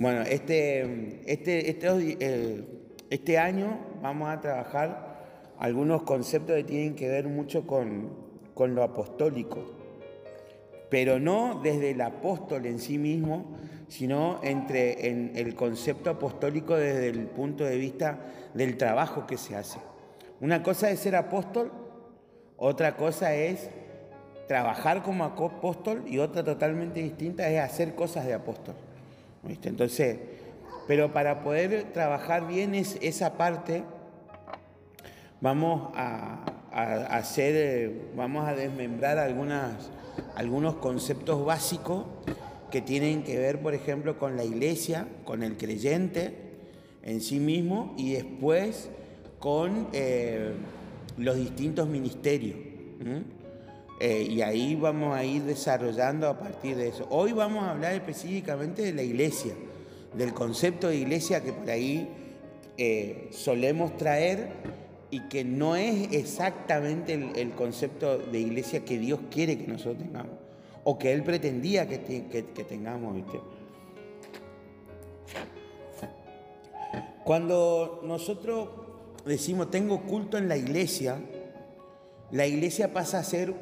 Bueno, este, este, este, este año vamos a trabajar algunos conceptos que tienen que ver mucho con, con lo apostólico, pero no desde el apóstol en sí mismo, sino entre en el concepto apostólico desde el punto de vista del trabajo que se hace. Una cosa es ser apóstol, otra cosa es trabajar como apóstol y otra totalmente distinta es hacer cosas de apóstol. Entonces, pero para poder trabajar bien esa parte, vamos a, hacer, eh, vamos a desmembrar algunos conceptos básicos que tienen que ver, por ejemplo, con la iglesia, con el creyente en sí mismo y después con eh, los distintos ministerios. Eh, y ahí vamos a ir desarrollando a partir de eso. Hoy vamos a hablar específicamente de la iglesia, del concepto de iglesia que por ahí eh, solemos traer y que no es exactamente el, concepto de iglesia que Dios quiere que nosotros tengamos o que Él pretendía que, que tengamos. ¿viste? Cuando nosotros decimos tengo culto en la iglesia, la iglesia pasa a ser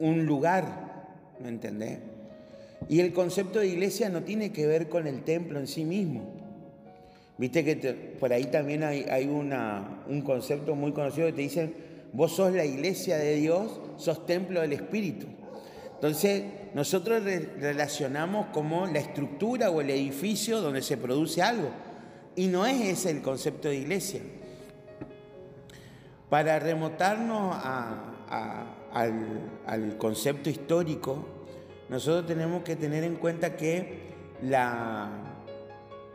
un lugar, ¿me entendés? Y el concepto de iglesia no tiene que ver con el templo en sí mismo. Viste que por ahí también hay, un concepto muy conocido que te dicen, vos sos la iglesia de Dios, sos templo del Espíritu. Entonces, nosotros relacionamos como la estructura o el edificio donde se produce algo. Y no es ese el concepto de iglesia. Para remotarnos a al, concepto histórico, nosotros tenemos que tener en cuenta que la,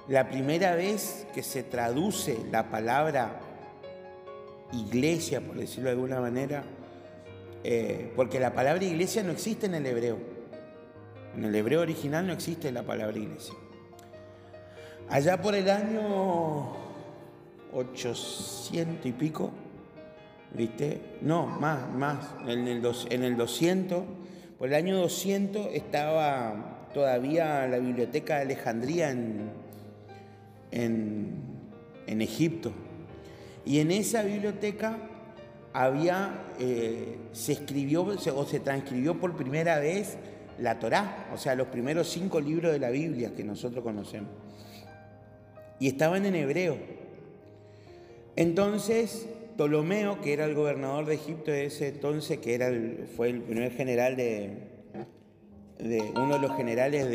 la primera vez que se traduce la palabra iglesia, por decirlo de alguna manera, eh, porque la palabra iglesia no existe en el hebreo. En el hebreo original no existe la palabra iglesia. Allá por el año 800 y pico, ¿viste? No, más, más. En el, en el 200, por el año 200 estaba todavía la biblioteca de Alejandría en, en, Egipto. Y en esa biblioteca había, eh, se escribió o se transcribió por primera vez la Torá, o sea, los primeros cinco libros de la Biblia que nosotros conocemos. Y estaban en hebreo. Entonces, Ptolomeo, que era el gobernador de Egipto de ese entonces, que era fue el primer general de, uno de los generales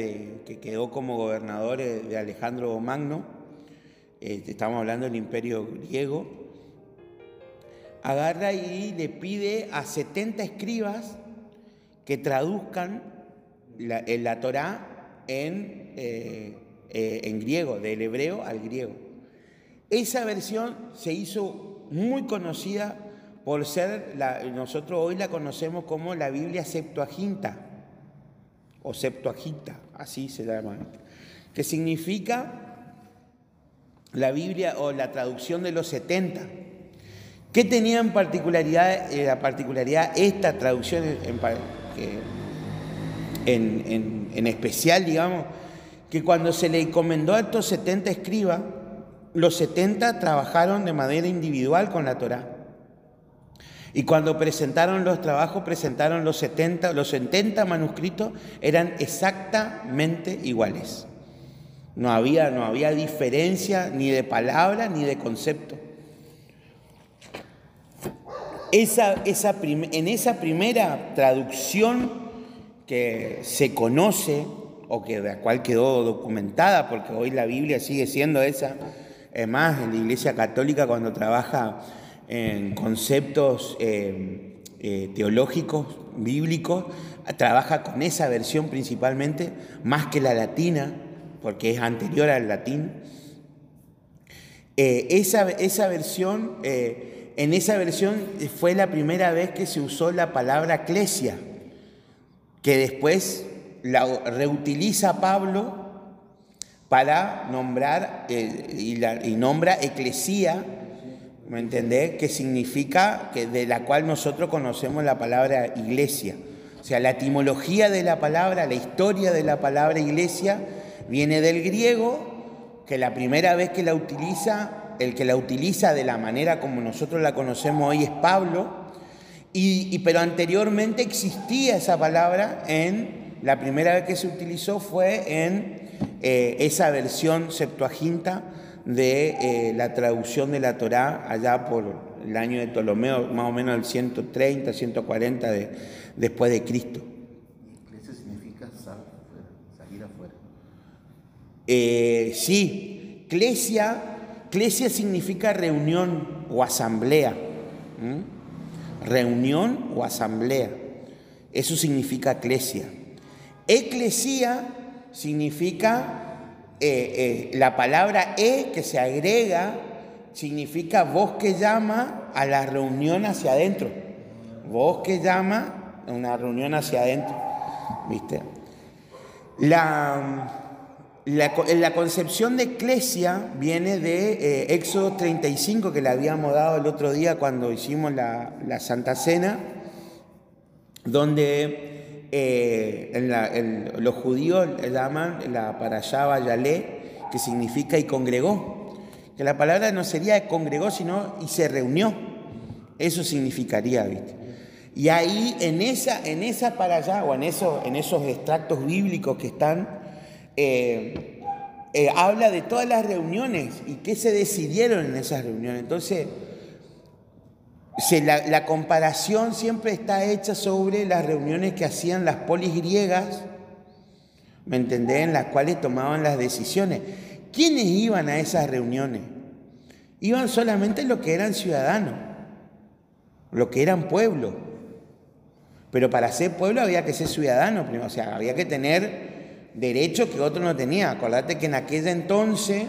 que quedó como gobernador de Alejandro Magno, eh, estamos hablando del imperio griego, agarra y le pide a 70 escribas que traduzcan la, la Torá en, eh, eh, en griego, del hebreo al griego. Esa versión se hizo muy conocida por ser, la, nosotros hoy la conocemos como la Biblia Septuaginta, o Septuaginta, así se llama, que significa la Biblia o la traducción de los 70. ¿Qué tenía en particularidad, eh, la particularidad esta traducción en, en especial, digamos, que cuando se le encomendó a estos 70 escribas, los 70 trabajaron de manera individual con la Torá. Y cuando presentaron los trabajos, presentaron los 70, los 70 manuscritos eran exactamente iguales. No había, no había diferencia ni de palabra ni de concepto. Esa, esa en esa primera traducción que se conoce o que de la cual quedó documentada, porque hoy la Biblia sigue siendo esa, es más, en la Iglesia Católica cuando trabaja en conceptos eh, eh, teológicos, bíblicos, trabaja con esa versión principalmente, más que la latina, porque es anterior al latín. Eh, esa, esa, versión, en esa versión fue la primera vez que se usó la palabra eclesia, que después la reutiliza Pablo para nombrar, y, nombra eclesía, ¿me entendés? Que significa, que de la cual nosotros conocemos la palabra iglesia. O sea, la etimología de la palabra, la historia de la palabra iglesia, Viene del griego, que la primera vez que la utiliza, el que la utiliza de la manera como nosotros la conocemos hoy es Pablo, y, pero anteriormente existía esa palabra en, la primera vez que se utilizó fue en eh, esa versión Septuaginta de eh, la traducción de la Torá allá por el año de Ptolomeo, más o menos el 130, 140 de, después de Cristo. ¿Iglesia significa salir afuera? Eh, sí, clesia, clesia significa reunión o asamblea. Reunión o asamblea. Eso significa clesia. Eclesia significa eh, eh, la palabra e que se agrega significa voz que llama a la reunión hacia adentro. Voz que llama a una reunión hacia adentro. ¿Viste? La, la, concepción de eclesia viene de eh, Éxodo 35 que le habíamos dado el otro día cuando hicimos la, la Santa Cena, donde eh, los judíos llaman la parashá Yalé, que significa y congregó. Que la palabra no sería congregó, sino y se reunió. Eso significaría, ¿viste? Y ahí, en esa, en esa para allá, o en, eso, en esos extractos bíblicos que están, eh, eh, habla de todas las reuniones y qué se decidieron en esas reuniones. Entonces, la, comparación siempre está hecha sobre las reuniones que hacían las polis griegas, ¿me entendés? En las cuales tomaban las decisiones. ¿Quiénes iban a esas reuniones? Iban solamente los que eran ciudadanos, los que eran pueblo. Pero para ser pueblo había que ser ciudadano, o sea, había que tener derechos que otro no tenía. Acordate que en aquel entonces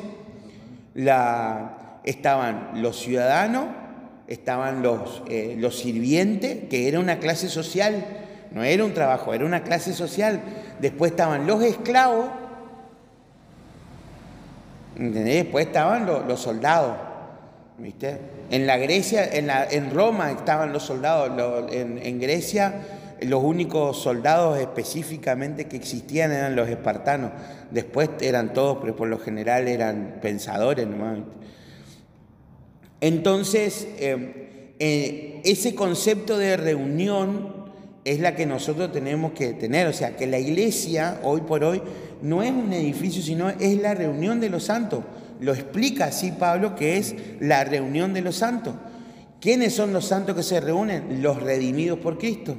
la, estaban los ciudadanos estaban los, eh, los sirvientes, que era una clase social, no era un trabajo, era una clase social. Después estaban los esclavos, después estaban los, soldados. ¿viste? En la Grecia, en, la, en Roma estaban los soldados, en, en, Grecia los únicos soldados específicamente que existían eran los espartanos. Después eran todos, pero por lo general eran pensadores nomás. Entonces, eh, eh, ese concepto de reunión es la que nosotros tenemos que tener, o sea, que la iglesia hoy por hoy no es un edificio, sino es la reunión de los santos. Lo explica así Pablo, que es la reunión de los santos. ¿Quiénes son los santos que se reúnen? Los redimidos por Cristo.